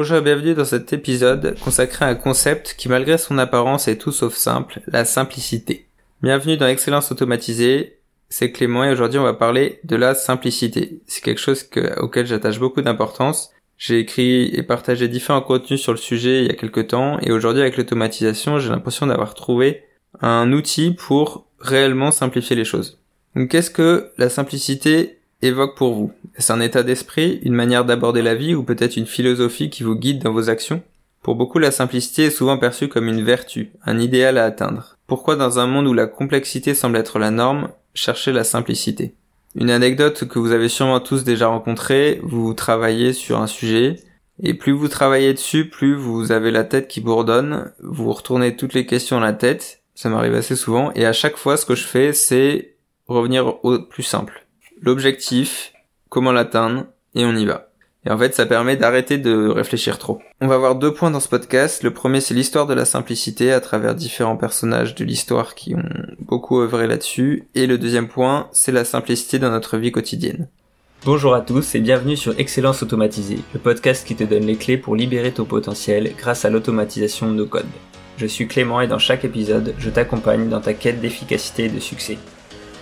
Bonjour et bienvenue dans cet épisode consacré à un concept qui malgré son apparence est tout sauf simple, la simplicité. Bienvenue dans Excellence automatisée, c'est Clément et aujourd'hui on va parler de la simplicité. C'est quelque chose auquel j'attache beaucoup d'importance. J'ai écrit et partagé différents contenus sur le sujet il y a quelques temps et aujourd'hui avec l'automatisation j'ai l'impression d'avoir trouvé un outil pour réellement simplifier les choses. Donc qu'est-ce que la simplicité évoque pour vous. Est-ce un état d'esprit, une manière d'aborder la vie ou peut-être une philosophie qui vous guide dans vos actions? Pour beaucoup, la simplicité est souvent perçue comme une vertu, un idéal à atteindre. Pourquoi dans un monde où la complexité semble être la norme, chercher la simplicité? Une anecdote que vous avez sûrement tous déjà rencontrée, vous travaillez sur un sujet, et plus vous travaillez dessus, plus vous avez la tête qui bourdonne, vous retournez toutes les questions à la tête, ça m'arrive assez souvent, et à chaque fois ce que je fais c'est revenir au plus simple l'objectif, comment l'atteindre, et on y va. Et en fait, ça permet d'arrêter de réfléchir trop. On va voir deux points dans ce podcast. Le premier, c'est l'histoire de la simplicité à travers différents personnages de l'histoire qui ont beaucoup œuvré là-dessus. Et le deuxième point, c'est la simplicité dans notre vie quotidienne. Bonjour à tous et bienvenue sur Excellence Automatisée, le podcast qui te donne les clés pour libérer ton potentiel grâce à l'automatisation de nos codes. Je suis Clément et dans chaque épisode, je t'accompagne dans ta quête d'efficacité et de succès.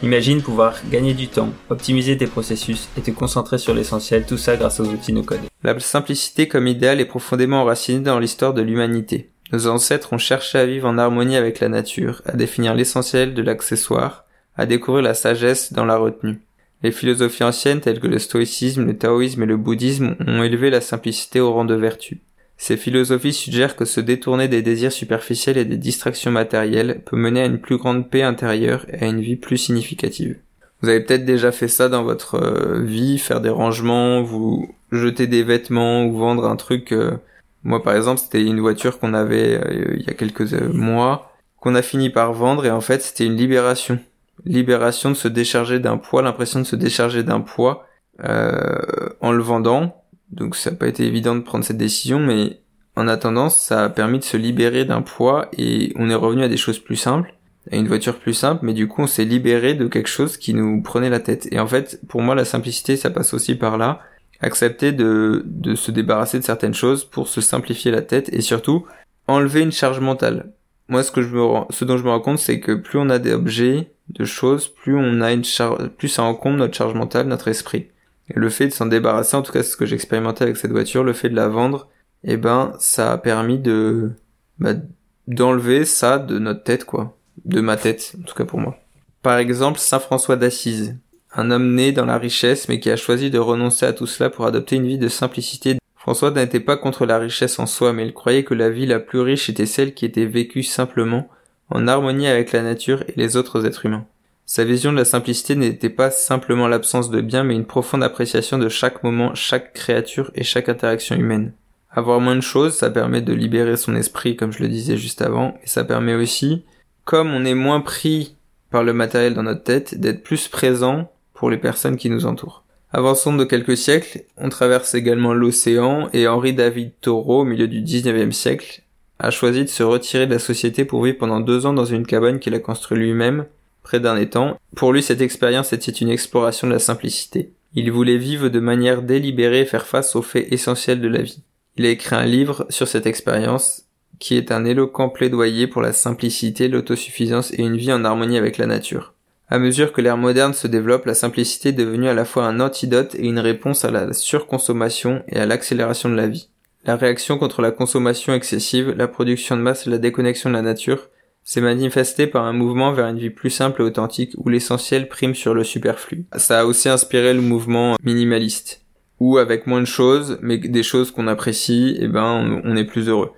Imagine pouvoir gagner du temps, optimiser tes processus et te concentrer sur l'essentiel, tout ça grâce aux outils no-code. La simplicité comme idéal est profondément enracinée dans l'histoire de l'humanité. Nos ancêtres ont cherché à vivre en harmonie avec la nature, à définir l'essentiel de l'accessoire, à découvrir la sagesse dans la retenue. Les philosophies anciennes telles que le stoïcisme, le taoïsme et le bouddhisme ont élevé la simplicité au rang de vertu. Ces philosophies suggèrent que se détourner des désirs superficiels et des distractions matérielles peut mener à une plus grande paix intérieure et à une vie plus significative. Vous avez peut-être déjà fait ça dans votre euh, vie, faire des rangements, vous jeter des vêtements ou vendre un truc. Euh, moi par exemple, c'était une voiture qu'on avait euh, il y a quelques mois, qu'on a fini par vendre et en fait c'était une libération. Libération de se décharger d'un poids, l'impression de se décharger d'un poids en le vendant donc ça n'a pas été évident de prendre cette décision, mais en attendant, ça a permis de se libérer d'un poids et on est revenu à des choses plus simples, à une voiture plus simple, mais du coup on s'est libéré de quelque chose qui nous prenait la tête. Et en fait, pour moi, la simplicité, ça passe aussi par là. Accepter de, de se débarrasser de certaines choses pour se simplifier la tête et surtout enlever une charge mentale. Moi, ce que je me ce dont je me rends compte, c'est que plus on a des objets, de choses, plus on a une charge, plus ça encombre notre charge mentale, notre esprit. Et le fait de s'en débarrasser, en tout cas c'est ce que j'expérimentais avec cette voiture, le fait de la vendre, eh ben ça a permis de bah, d'enlever ça de notre tête quoi, de ma tête en tout cas pour moi. Par exemple Saint François d'Assise, un homme né dans la richesse mais qui a choisi de renoncer à tout cela pour adopter une vie de simplicité. François n'était pas contre la richesse en soi mais il croyait que la vie la plus riche était celle qui était vécue simplement, en harmonie avec la nature et les autres êtres humains. Sa vision de la simplicité n'était pas simplement l'absence de bien, mais une profonde appréciation de chaque moment, chaque créature et chaque interaction humaine. Avoir moins de choses, ça permet de libérer son esprit, comme je le disais juste avant, et ça permet aussi, comme on est moins pris par le matériel dans notre tête, d'être plus présent pour les personnes qui nous entourent. Avançons de quelques siècles, on traverse également l'océan et Henri David Thoreau, au milieu du 19e siècle, a choisi de se retirer de la société pour vivre pendant deux ans dans une cabane qu'il a construite lui-même d'un étang. Pour lui, cette expérience était une exploration de la simplicité. Il voulait vivre de manière délibérée et faire face aux faits essentiels de la vie. Il a écrit un livre sur cette expérience qui est un éloquent plaidoyer pour la simplicité, l'autosuffisance et une vie en harmonie avec la nature. À mesure que l'ère moderne se développe, la simplicité est devenue à la fois un antidote et une réponse à la surconsommation et à l'accélération de la vie. La réaction contre la consommation excessive, la production de masse et la déconnexion de la nature s'est manifesté par un mouvement vers une vie plus simple et authentique où l'essentiel prime sur le superflu. Ça a aussi inspiré le mouvement minimaliste, où avec moins de choses, mais des choses qu'on apprécie, eh ben on, est plus heureux.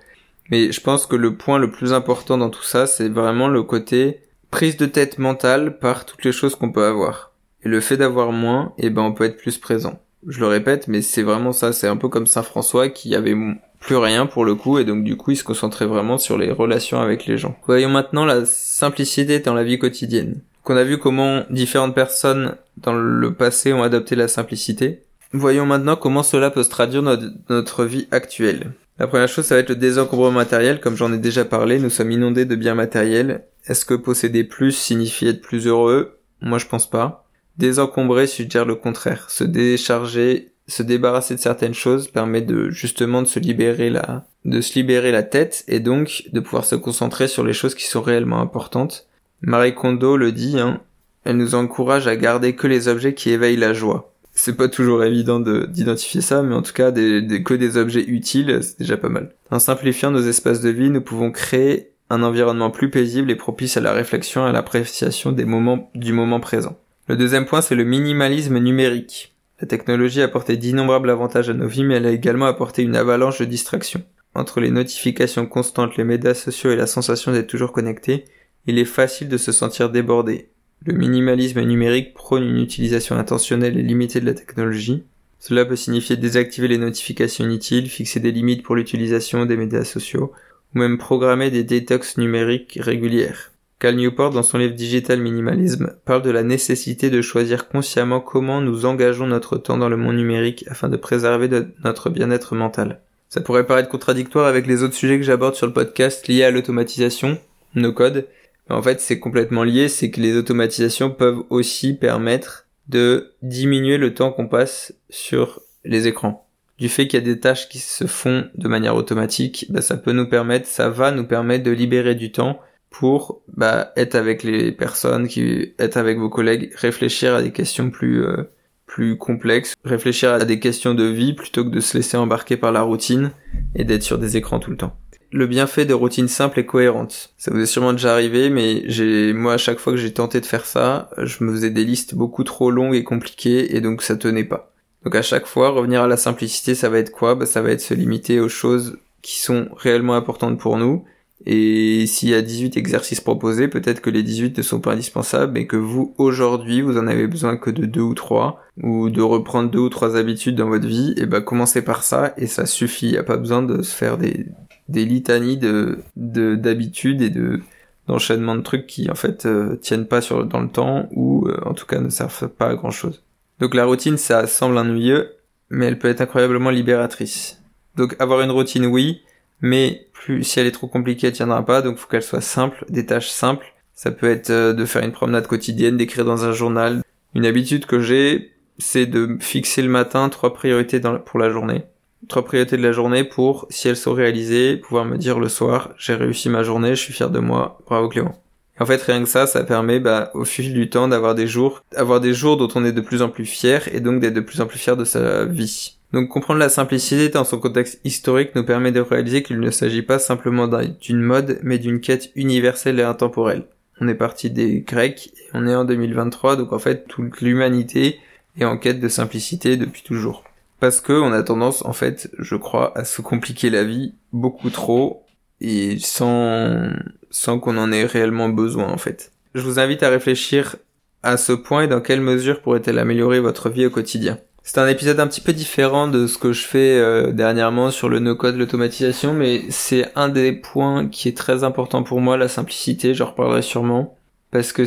Mais je pense que le point le plus important dans tout ça, c'est vraiment le côté prise de tête mentale par toutes les choses qu'on peut avoir. Et le fait d'avoir moins, eh ben on peut être plus présent. Je le répète, mais c'est vraiment ça, c'est un peu comme Saint François qui avait plus rien pour le coup et donc du coup il se concentrait vraiment sur les relations avec les gens. Voyons maintenant la simplicité dans la vie quotidienne. Qu'on a vu comment différentes personnes dans le passé ont adopté la simplicité. Voyons maintenant comment cela peut se traduire dans notre vie actuelle. La première chose, ça va être le désencombrement matériel. Comme j'en ai déjà parlé, nous sommes inondés de biens matériels. Est-ce que posséder plus signifie être plus heureux? Moi, je pense pas. Désencombrer suggère le contraire. Se décharger se débarrasser de certaines choses permet de justement de se libérer la de se libérer la tête et donc de pouvoir se concentrer sur les choses qui sont réellement importantes. Marie Kondo le dit, hein, elle nous encourage à garder que les objets qui éveillent la joie. C'est pas toujours évident d'identifier ça, mais en tout cas, des, que des objets utiles, c'est déjà pas mal. En simplifiant nos espaces de vie, nous pouvons créer un environnement plus paisible et propice à la réflexion et à l'appréciation des moments du moment présent. Le deuxième point, c'est le minimalisme numérique. La technologie a apporté d'innombrables avantages à nos vies, mais elle a également apporté une avalanche de distractions. Entre les notifications constantes, les médias sociaux et la sensation d'être toujours connecté, il est facile de se sentir débordé. Le minimalisme numérique prône une utilisation intentionnelle et limitée de la technologie. Cela peut signifier désactiver les notifications inutiles, fixer des limites pour l'utilisation des médias sociaux, ou même programmer des détox numériques régulières. Cal Newport, dans son livre Digital Minimalism, parle de la nécessité de choisir consciemment comment nous engageons notre temps dans le monde numérique afin de préserver notre bien-être mental. Ça pourrait paraître contradictoire avec les autres sujets que j'aborde sur le podcast liés à l'automatisation, nos codes, en fait, c'est complètement lié, c'est que les automatisations peuvent aussi permettre de diminuer le temps qu'on passe sur les écrans. Du fait qu'il y a des tâches qui se font de manière automatique, bah, ça peut nous permettre, ça va nous permettre de libérer du temps pour bah, être avec les personnes, qui, être avec vos collègues, réfléchir à des questions plus euh, plus complexes, réfléchir à des questions de vie plutôt que de se laisser embarquer par la routine et d'être sur des écrans tout le temps le bienfait de routines simples et cohérentes. Ça vous est sûrement déjà arrivé, mais j'ai, moi, à chaque fois que j'ai tenté de faire ça, je me faisais des listes beaucoup trop longues et compliquées, et donc ça tenait pas. Donc à chaque fois, revenir à la simplicité, ça va être quoi? Bah, Ça va être se limiter aux choses qui sont réellement importantes pour nous. Et s'il y a 18 exercices proposés, peut-être que les 18 ne sont pas indispensables, mais que vous, aujourd'hui, vous en avez besoin que de deux ou trois, ou de reprendre deux ou trois habitudes dans votre vie, et bah commencez par ça, et ça suffit. Il n'y a pas besoin de se faire des, des litanies de d'habitudes et de d'enchaînements de trucs qui en fait euh, tiennent pas sur dans le temps ou euh, en tout cas ne servent pas à grand chose. Donc la routine ça semble ennuyeux mais elle peut être incroyablement libératrice. Donc avoir une routine oui, mais plus si elle est trop compliquée elle tiendra pas donc faut qu'elle soit simple, des tâches simples. Ça peut être euh, de faire une promenade quotidienne, d'écrire dans un journal. Une habitude que j'ai c'est de fixer le matin trois priorités dans, pour la journée trois priorités de la journée pour, si elles sont réalisées, pouvoir me dire le soir, j'ai réussi ma journée, je suis fier de moi, bravo Clément. En fait, rien que ça, ça permet, bah, au fil du temps, d'avoir des jours, avoir des jours dont on est de plus en plus fier et donc d'être de plus en plus fier de sa vie. Donc comprendre la simplicité dans son contexte historique nous permet de réaliser qu'il ne s'agit pas simplement d'une mode, mais d'une quête universelle et intemporelle. On est parti des Grecs et on est en 2023, donc en fait toute l'humanité est en quête de simplicité depuis toujours parce que on a tendance, en fait, je crois, à se compliquer la vie beaucoup trop et sans sans qu'on en ait réellement besoin, en fait. Je vous invite à réfléchir à ce point et dans quelle mesure pourrait-elle améliorer votre vie au quotidien. C'est un épisode un petit peu différent de ce que je fais euh, dernièrement sur le no-code, l'automatisation, mais c'est un des points qui est très important pour moi, la simplicité, j'en reparlerai sûrement, parce que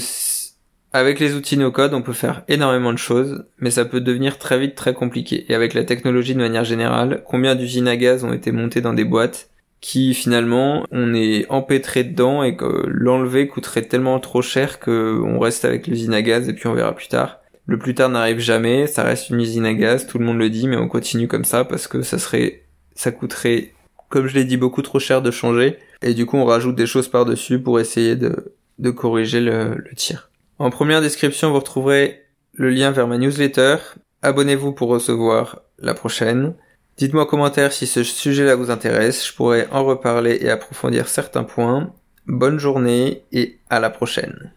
avec les outils no-code, on peut faire énormément de choses, mais ça peut devenir très vite très compliqué. Et avec la technologie de manière générale, combien d'usines à gaz ont été montées dans des boîtes qui finalement on est empêtré dedans et que l'enlever coûterait tellement trop cher que on reste avec l'usine à gaz et puis on verra plus tard. Le plus tard n'arrive jamais, ça reste une usine à gaz, tout le monde le dit, mais on continue comme ça parce que ça serait, ça coûterait, comme je l'ai dit, beaucoup trop cher de changer. Et du coup, on rajoute des choses par-dessus pour essayer de, corriger le, le tir. En première description, vous retrouverez le lien vers ma newsletter. Abonnez-vous pour recevoir la prochaine. Dites-moi en commentaire si ce sujet-là vous intéresse, je pourrais en reparler et approfondir certains points. Bonne journée et à la prochaine.